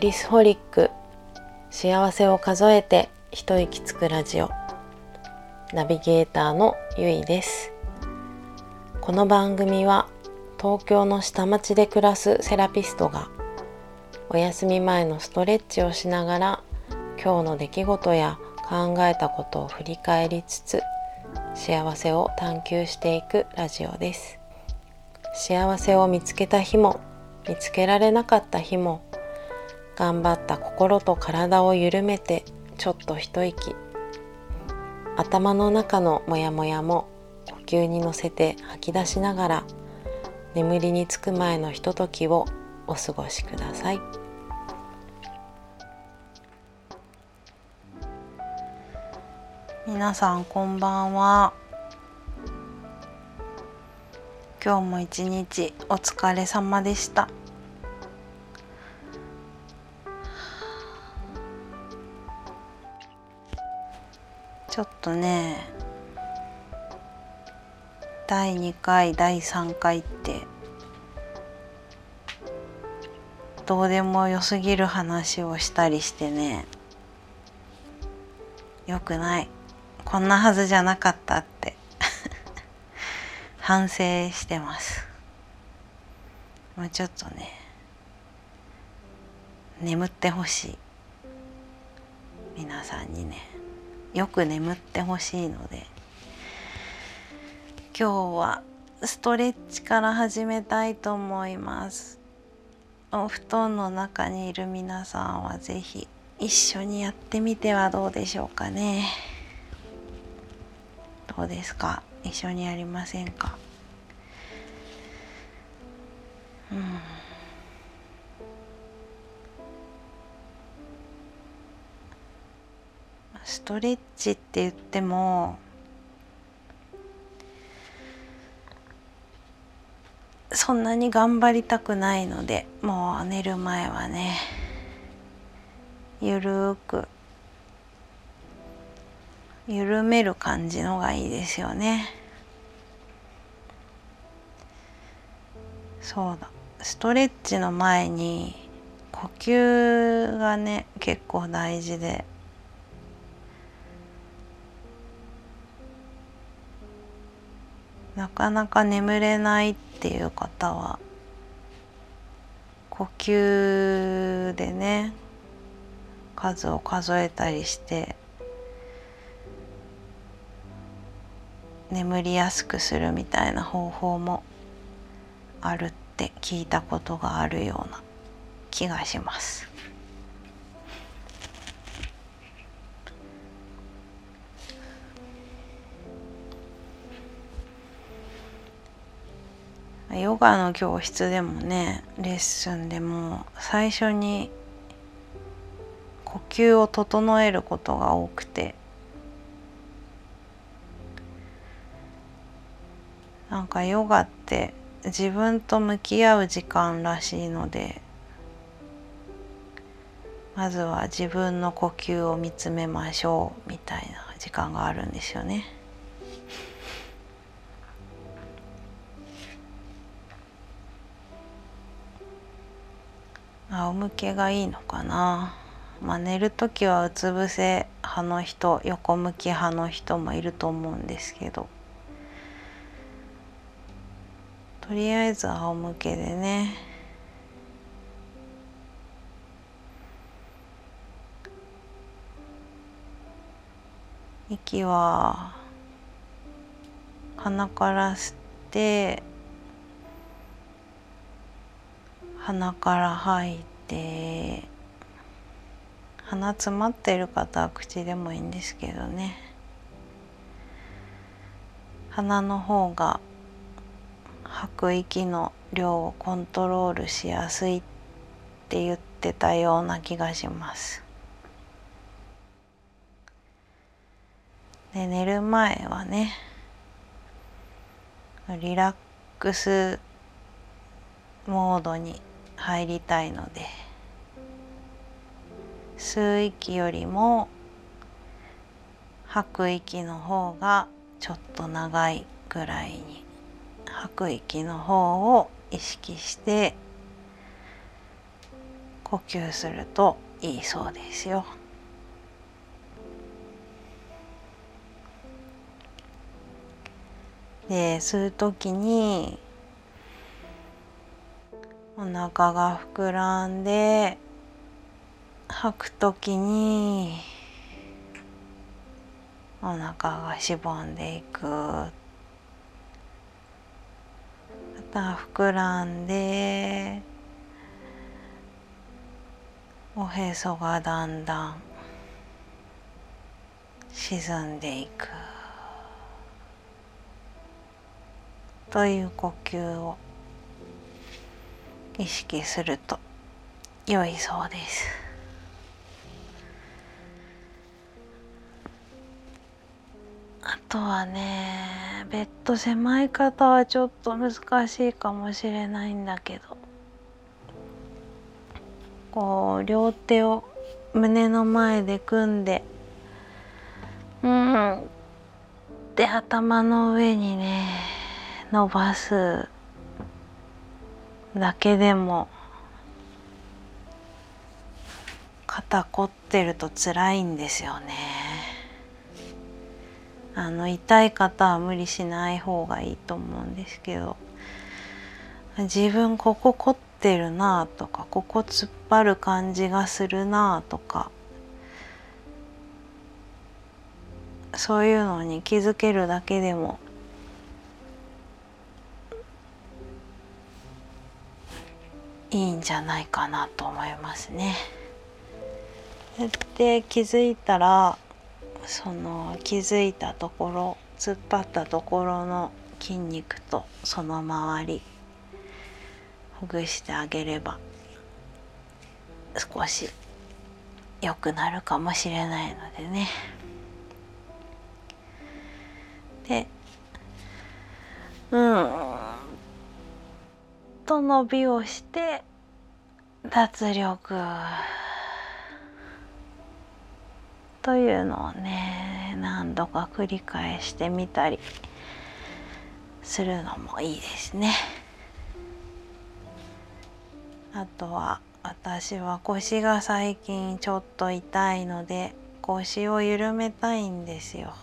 リスホリック幸せを数えて一息つくラジオナビゲーターのゆいです。この番組は東京の下町で暮らすセラピストがお休み前のストレッチをしながら今日の出来事や考えたことを振り返りつつ幸せを探求していくラジオです。幸せを見つけた日も見つけられなかった日も頑張った心と体を緩めてちょっと一息。頭の中のモヤモヤも呼吸に乗せて吐き出しながら眠りにつく前のひとときをお過ごしください。皆さんこんばんは。今日も一日お疲れ様でした。とね第2回第3回ってどうでもよすぎる話をしたりしてねよくない。こんなはずじゃなかったって 反省してます。もうちょっとね眠ってほしい。皆さんにね。よく眠ってほしいので今日はストレッチから始めたいと思います。お布団の中にいる皆さんは是非一緒にやってみてはどうでしょうかね。どうですか？一緒にやりませんか？うん。ストレッチって言ってもそんなに頑張りたくないのでもう寝る前はねゆるく緩める感じのがいいですよね。そうだ。ストレッチの前に呼吸がね結構大事で。なかなか眠れないっていう方は呼吸でね数を数えたりして眠りやすくするみたいな方法もあるって聞いたことがあるような気がします。ヨガの教室でもねレッスンでも最初に呼吸を整えることが多くてなんかヨガって自分と向き合う時間らしいのでまずは自分の呼吸を見つめましょうみたいな時間があるんですよね。仰向けがいいのかな？まあ、寝る時はうつ伏せ派の人横向き派の人もいると思うんですけどとりあえず仰向けでね息は鼻から吸って鼻から吐いてて鼻詰まってる方は口でもいいんですけどね。鼻の方が吐く息の量をコントロールしやすいって言ってたような気がします。で寝る前はねリラックスモードに入りたいので。吸う息よりも吐く息の方がちょっと長いぐらいに吐く息の方を意識して呼吸するといいそうですよ。で吸う時にお腹が膨らんで吐く時にお腹がしぼんでいくまた膨らんでおへそがだんだん沈んでいくという呼吸を意識すると良いそうです。あとはねベッド狭い方はちょっと難しいかもしれないんだけど。こう両手を胸の前で組んでうん。で頭の上にね伸ばすだけでも肩凝ってると辛いんですよね。あの痛い方は無理しない方がいいと思うんですけど自分ここ凝ってるなとかここ突っ張る感じがするなとかそういうのに気づけるだけでもいいんじゃないかなと思いますね。で気づいたらその気づいたところ突っ張ったところの筋肉とその周りほぐしてあげれば少し良くなるかもしれないのでね。でうんと伸びをして脱力というのをね何度か繰り返してみたりするのもいいですね。あとは私は腰が最近ちょっと痛いので腰を緩めたいんですよ。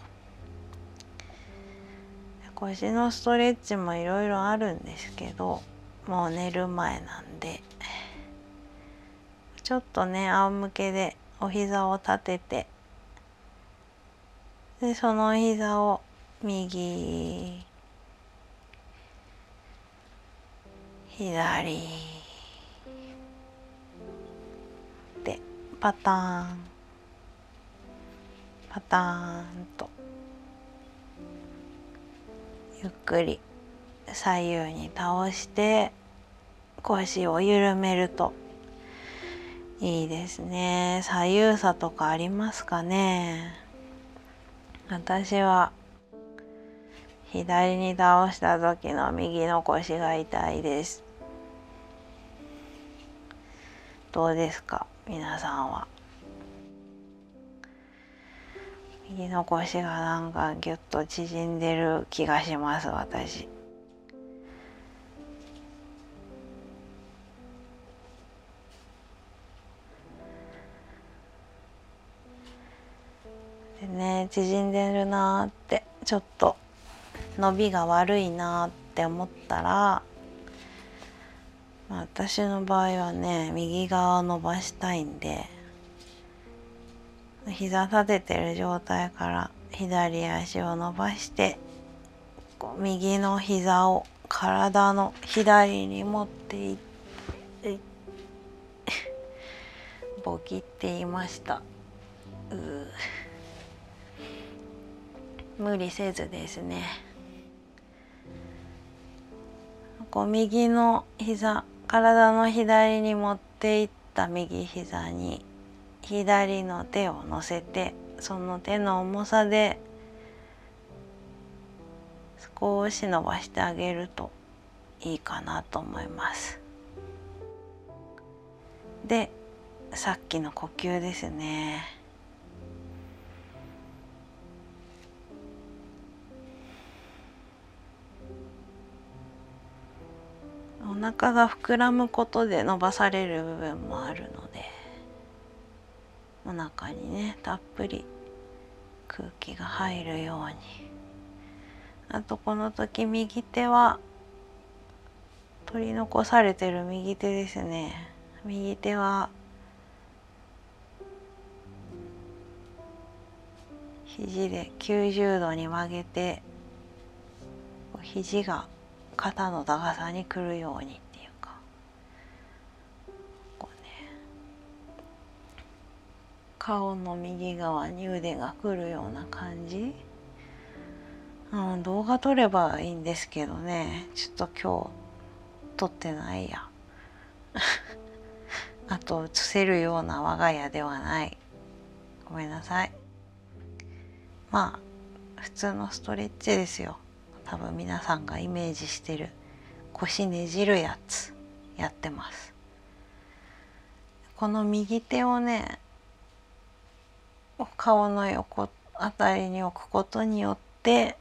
腰のストレッチもいろいろあるんですけどもう寝る前なんでちょっとね仰向けでお膝を立ててでその膝を右左でパターン。パターンと。ゆっくり左右に倒して腰を緩めると。いいですね。左右差とかありますかね。私は左に倒した時の右の腰が痛いです。どうですか？皆さんは。右の腰がなんかギュッと縮んでる気がします私。ね縮んでるなーってちょっと伸びが悪いなって思ったら、まあ、私の場合はね右側を伸ばしたいんで膝立ててる状態から左足を伸ばして右の膝を体の左に持っていって ボキって言いました。う無理せずですねこう右の膝体の左に持っていった右膝に左の手を乗せてその手の重さで少し伸ばしてあげるといいかなと思います。でさっきの呼吸ですね。お腹が膨らむことで伸ばされる部分もあるのでお腹にねたっぷり空気が入るように。あとこの時右手は取り残されてる右手ですね。右手は肘で90度に曲げて肘が肩の高さにくるようにっていうか。こうね。顔の右側に腕がくるような感じ、うん、動画撮ればいいんですけどね。ちょっと今日撮ってないや。あと映せるような我が家ではない。ごめんなさい。まあ普通のストレッチですよ。多分皆さんがイメージしてる腰ねじるやつやってます。この右手をね顔の横あたりに置くことによって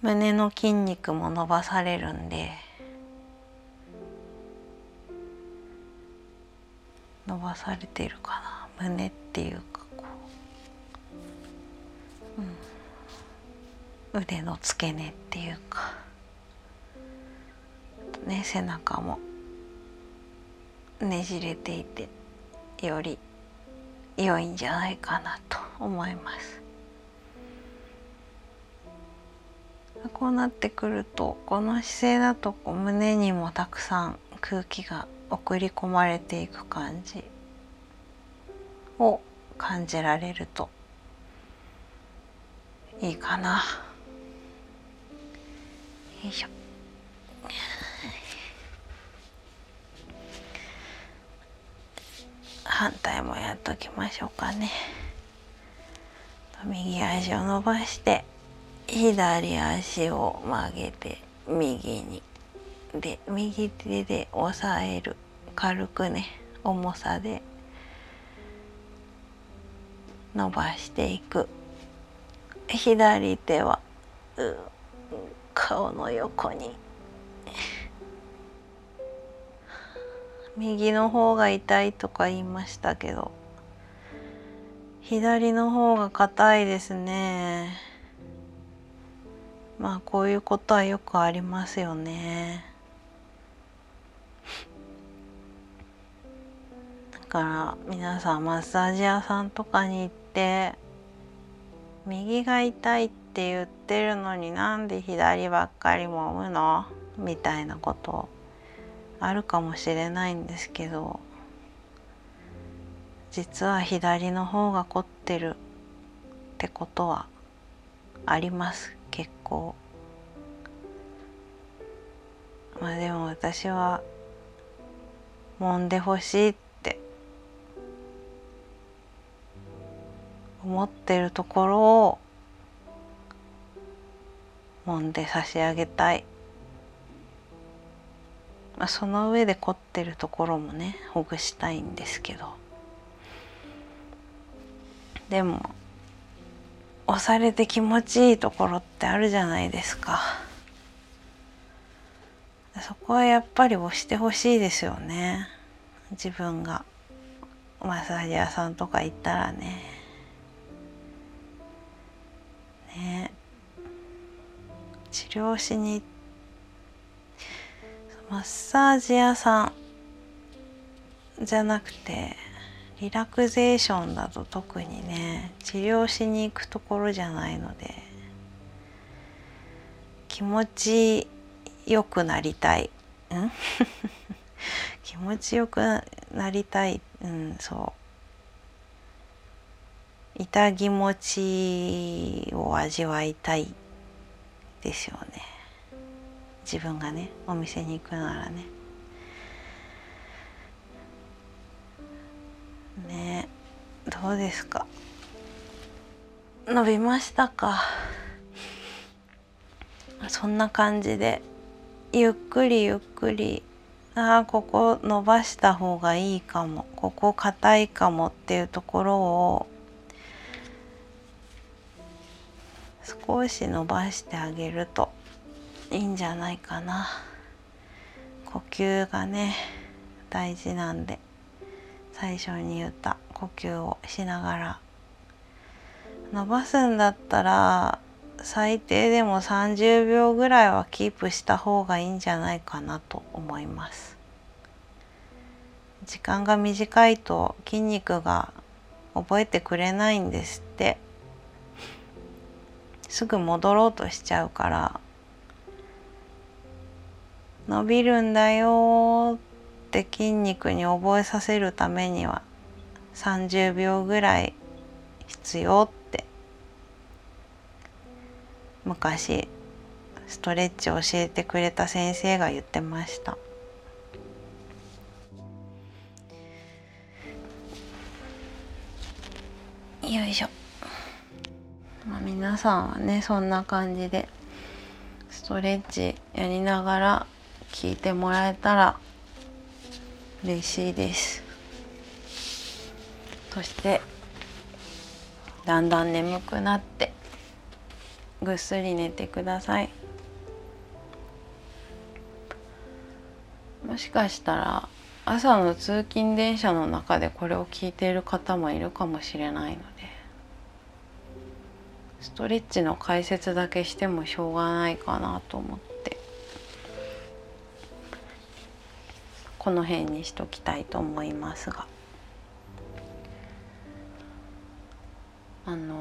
胸の筋肉も伸ばされるんで伸ばされてるかな？胸っていうか。腕の付け根っていうかね背中もねじれていてより良いんじゃないかなと思います。こうなってくるとこの姿勢だとこう胸にもたくさん空気が送り込まれていく感じを感じられるといいかな。よいしょ。反対もやっときましょうかね。右足を伸ばして左足を曲げて右にで右手で押さえる軽くね重さで伸ばしていく左手は顔の横に。右の方が痛いとか言いましたけど。左の方が硬いですね。まあこういうことはよくありますよね。だから皆さんマッサージ屋さんとかに行って右が痛いってって言ってるのになんで左ばっかり揉むの？みたいなことあるかもしれないんですけど。実は左の方が凝ってるってことはあります結構。まあでも私は揉んでほしいって思ってるところを揉んで差し上げたい、まあ、その上で凝ってるところもねほぐしたいんですけど。でも押されて気持ちいいところってあるじゃないですか。そこはやっぱり押してほしいですよね。自分が。マッサージ屋さんとか行ったらね。ね。治療しにマッサージ屋さんじゃなくてリラクゼーションだと特にね治療しに行くところじゃないので気持ちよくなりたい、ん？気持ちよくなりたい、うん、そう。痛気持ちを味わいたい。ですよね。自分がねお店に行くならね。ねどうですか？伸びましたか？そんな感じでゆっくりゆっくり。ああここ伸ばした方がいいかも。ここ硬いかもっていうところを少し伸ばしてあげるといいんじゃないかな。呼吸がね大事なんで最初に言った呼吸をしながら。伸ばすんだったら最低でも30秒ぐらいはキープした方がいいんじゃないかなと思います。時間が短いと筋肉が覚えてくれないんですって。すぐ戻ろうとしちゃうから伸びるんだよって筋肉に覚えさせるためには30秒ぐらい必要って昔ストレッチを教えてくれた先生が言ってました。よいしょ、まあ、皆さんはねそんな感じでストレッチやりながら聞いてもらえたら嬉しいです。そしてだんだん眠くなってぐっすり寝てください。もしかしたら朝の通勤電車の中でこれを聞いている方もいるかもしれないのでストレッチの解説だけしてもしょうがないかなと思って。この辺にしときたいと思いますが。あのー、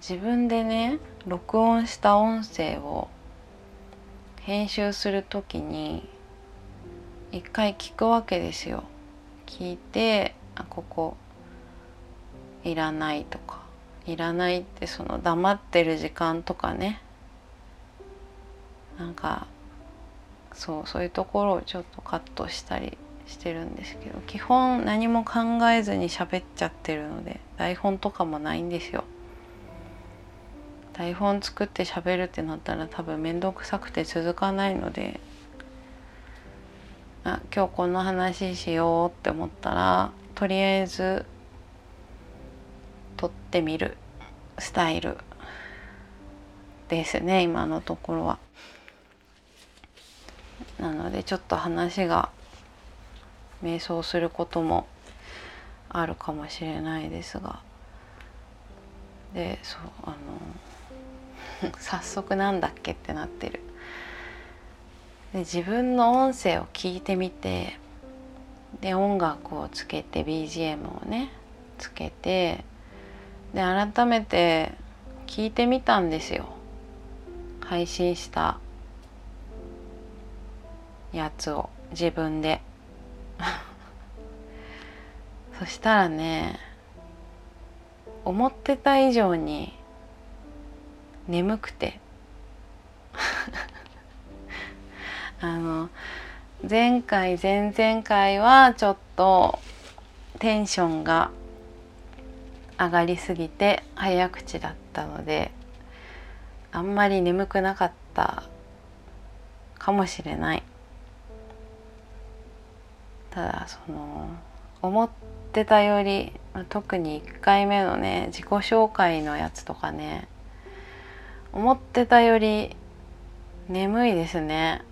自分でね録音した音声を編集する時に一回聞くわけですよ。聞いてあここいらないとか。いらないってその黙ってる時間とかねなんかそうそういうところをちょっとカットしたりしてるんですけど基本何も考えずに喋っちゃってるので台本とかもないんですよ。台本作って喋るってなったら多分面倒くさくて続かないのであ今日この話しようって思ったらとりあえずってみる。スタイル。ですね今のところは。なのでちょっと話が迷走することもあるかもしれないですが。でそうあの 早速なんだっけってなってる。で自分の音声を聞いてみてで音楽をつけて BGM をねつけてで改めて聞いてみたんですよ。配信したやつを自分で。そしたらね思ってた以上に眠くて。あの前回前々回はちょっとテンションが上がりすぎて早口だったのであんまり眠くなかったかもしれないただその思ってたより特に1回目のね自己紹介のやつとかね思ってたより眠いですね。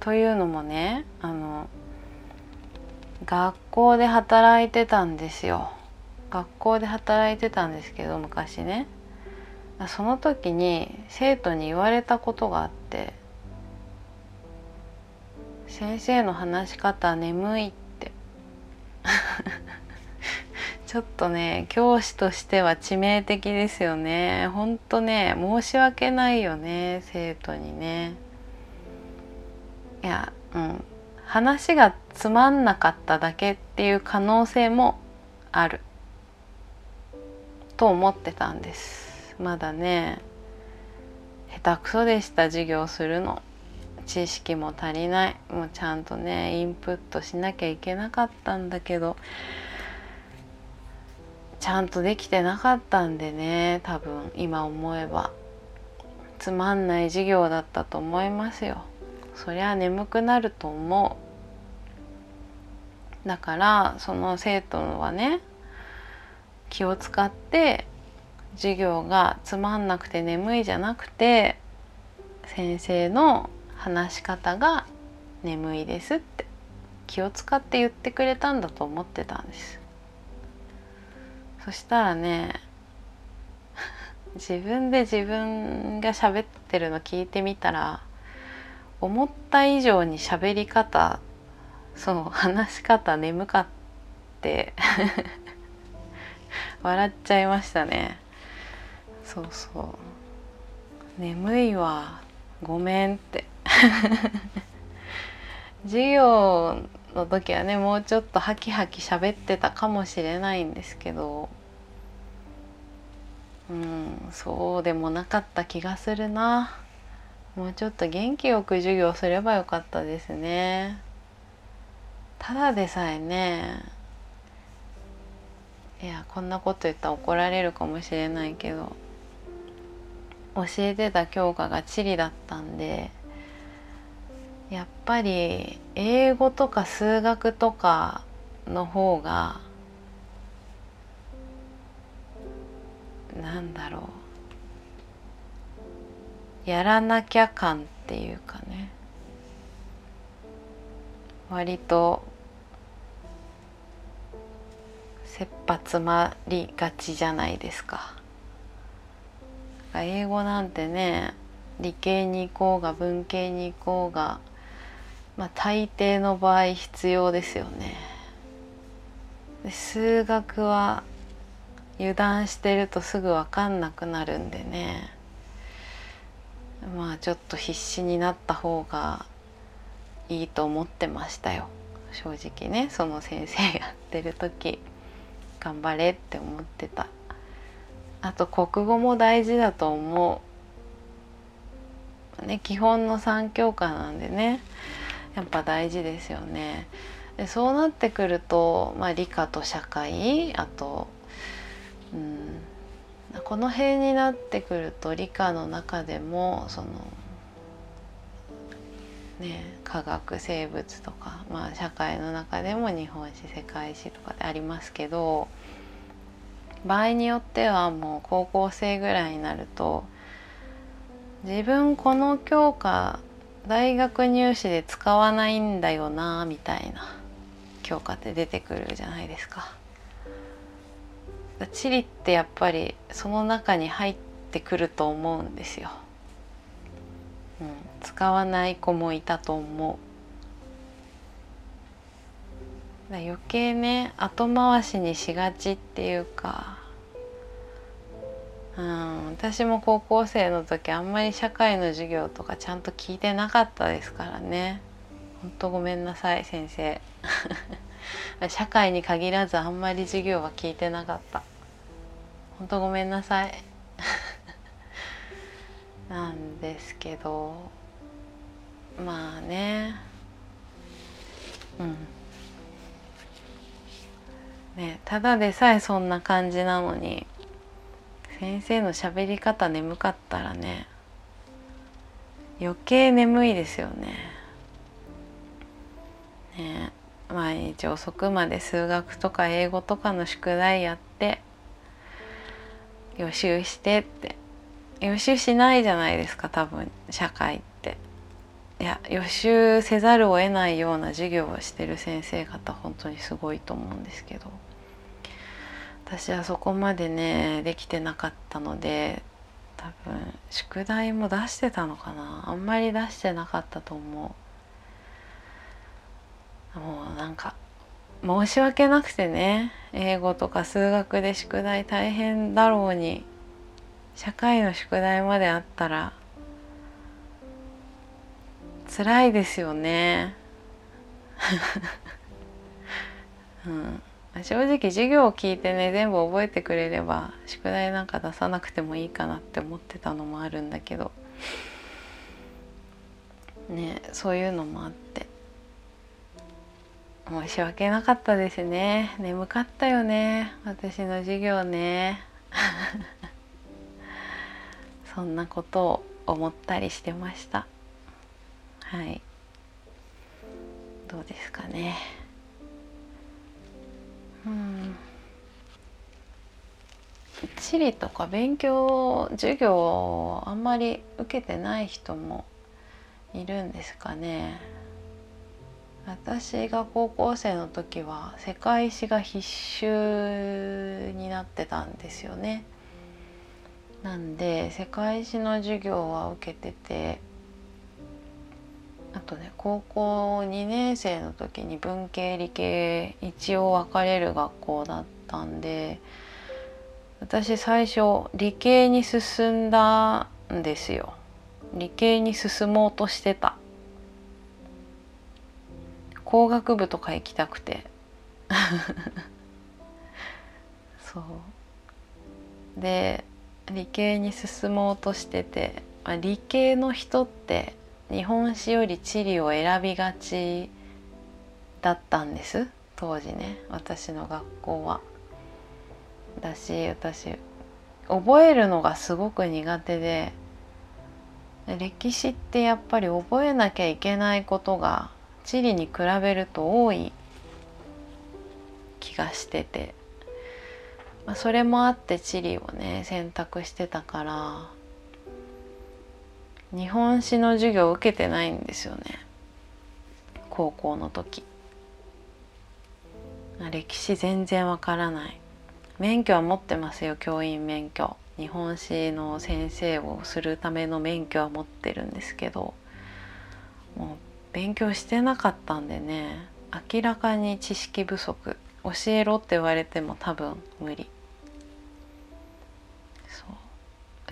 というのもねあの学校で働いてたんですよ。学校で働いてたんですけど昔ね。その時に生徒に言われたことがあって。先生の話し方眠いって。ちょっとね教師としては致命的ですよね。ほんとね申し訳ないよね生徒にね。いやうん。話がつまんなかっただけっていう可能性もある。と思ってたんです。まだね下手くそでした授業するの。知識も足りない。もうちゃんとねインプットしなきゃいけなかったんだけど。ちゃんとできてなかったんでね多分今思えば。つまんない授業だったと思いますよ。そりゃ眠くなると思う。だからその生徒はね気を使って授業がつまんなくて眠いじゃなくて先生の話し方が眠いですって気を使って言ってくれたんだと思ってたんです。そしたらね 自分で自分が喋ってるの聞いてみたら思った以上に喋り方そう話し方眠かって 笑っちゃいましたね。そうそう。眠いわ。ごめんって。授業の時はねもうちょっとハキハキ喋ってたかもしれないんですけど。うんそうでもなかった気がするな。もうちょっと元気よく授業すればよかったですね。ただでさえねいやこんなこと言ったら怒られるかもしれないけど教えてた教科が地理だったんでやっぱり英語とか数学とかの方がなんだろう。やらなきゃ感っていうかね。割と切羽詰まりがちじゃないですか。英語なんてね理系に行こうが文系に行こうがまあ大抵の場合必要ですよね。で数学は油断してるとすぐ分かんなくなるんでねまあちょっと必死になった方がいいと思ってましたよ正直ねその先生やってる時頑張れって思ってた。あと国語も大事だと思う。ね基本の3教科なんでね。やっぱ大事ですよね。でそうなってくると、まあ、理科と社会あとうんこの辺になってくると理科の中でもそのね科学生物とか、まあ、社会の中でも日本史世界史とかでありますけど場合によってはもう高校生ぐらいになると自分この教科大学入試で使わないんだよなみたいな教科って出てくるじゃないですか。地理ってやっぱりその中に入ってくると思うんですよ。うん、使わない子もいたと思う。余計ね後回しにしがちっていうか、うん、私も高校生の時あんまり社会の授業とかちゃんと聞いてなかったですからね。ほんとごめんなさい先生。社会に限らずあんまり授業は聞いてなかった。ほんとごめんなさい。なんですけど。まあね。うん。ねただでさえそんな感じなのに先生の喋り方眠かったらね余計眠いですよね。ね毎日遅くまで数学とか英語とかの宿題やって予習してって。予習しないじゃないですか多分社会って。いや予習せざるを得ないような授業をしてる先生方本当にすごいと思うんですけど。私はそこまでねできてなかったので多分宿題も出してたのかな。あんまり出してなかったと思う。もうなんか申し訳なくてね英語とか数学で宿題大変だろうに社会の宿題まであったら辛いですよね。うん。正直授業を聞いてね全部覚えてくれれば宿題なんか出さなくてもいいかなって思ってたのもあるんだけど。ねそういうのもあって。申し訳なかったですね。眠かったよね。私の授業ね。そんなことを思ったりしてました。はい。どうですかね。うん。地理とか勉強授業をあんまり受けてない人もいるんですかね。私が高校生の時は世界史が必修になってたんですよね。なんで世界史の授業は受けててあとね高校2年生の時に文系理系一応分かれる学校だったんで私最初理系に進んだんですよ。理系に進もうとしてた。工学部とか行きたくて。そう。で理系に進もうとしてて、まあ、理系の人って日本史より地理を選びがちだったんです。当時ね私の学校は。だし私覚えるのがすごく苦手で。歴史ってやっぱり覚えなきゃいけないことが地理に比べると多い気がしてて、まあ、それもあって地理をね選択してたから。日本史の授業を受けてないんですよね。高校の時。歴史全然わからない。免許は持ってますよ教員免許。日本史の先生をするための免許は持ってるんですけど。もう勉強してなかったんでね。明らかに知識不足。教えろって言われても多分無理。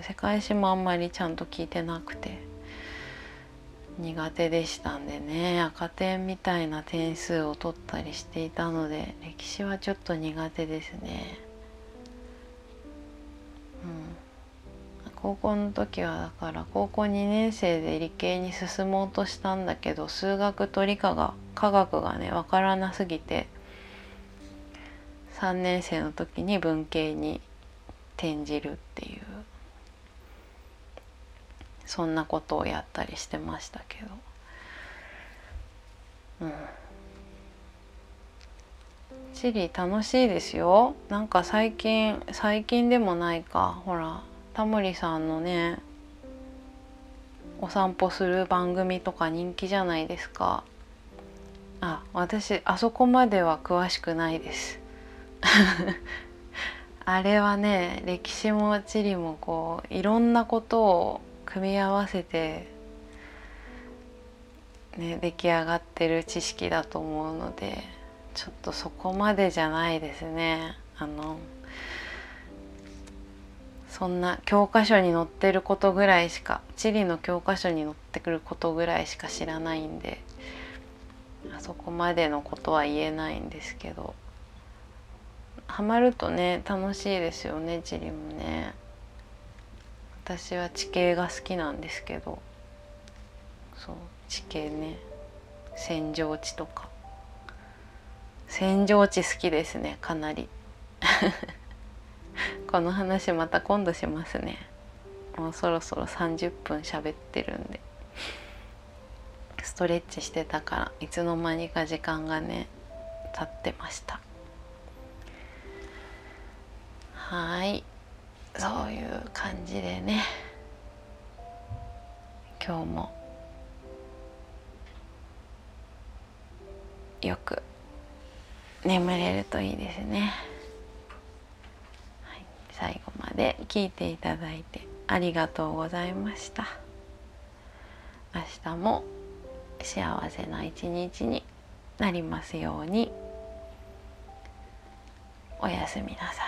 世界史もあんまりちゃんと聞いてなくて。苦手でしたんでね。赤点みたいな点数を取ったりしていたので歴史はちょっと苦手ですね。うん。高校の時はだから高校2年生で理系に進もうとしたんだけど数学と理科が科学がね分からなすぎて3年生の時に文系に転じるっていう。そんなことをやったりしてましたけど。うん。地理楽しいですよ。なんか最近最近でもないか。ほらタモリさんのねお散歩する番組とか人気じゃないですか。あ私あそこまでは詳しくないです。あれはね歴史も地理もこういろんなことを組み合わせて、ね、出来上がってる知識だと思うのでちょっとそこまでじゃないですね。あのそんな教科書に載ってることぐらいしか地理の教科書に載ってくることぐらいしか知らないんであそこまでのことは言えないんですけど。ハマるとね楽しいですよね地理もね。私は地形が好きなんですけどそう地形ね。扇状地とか。扇状地好きですねかなり。この話また今度しますね。もうそろそろ30分喋ってるんで。ストレッチしてたからいつの間にか時間がね経ってました。はい。そういう感じでね。今日も。よく。眠れるといいですね。最後まで聞いていただいて。ありがとうございました。明日も。幸せな一日になりますように。おやすみなさい。